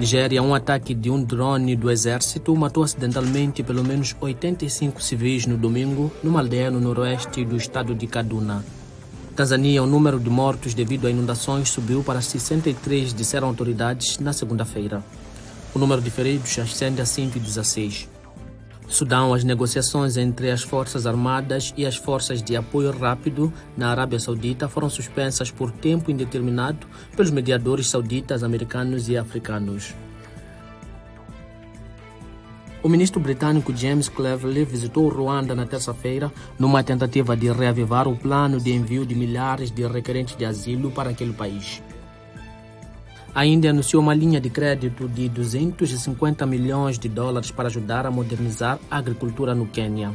Nigéria, um ataque de um drone do exército matou acidentalmente pelo menos 85 civis no domingo numa aldeia no noroeste do estado de Kaduna. Tanzânia, o número de mortos devido a inundações subiu para 63, disseram autoridades na segunda-feira. O número de feridos ascende a 116. Sudão, as negociações entre as Forças Armadas e as Forças de Apoio Rápido na Arábia Saudita foram suspensas por tempo indeterminado pelos mediadores sauditas, americanos e africanos. O ministro britânico James Cleverly visitou Ruanda na terça-feira numa tentativa de reavivar o plano de envio de milhares de requerentes de asilo para aquele país. A Índia anunciou uma linha de crédito de 250 milhões de dólares para ajudar a modernizar a agricultura no Quênia.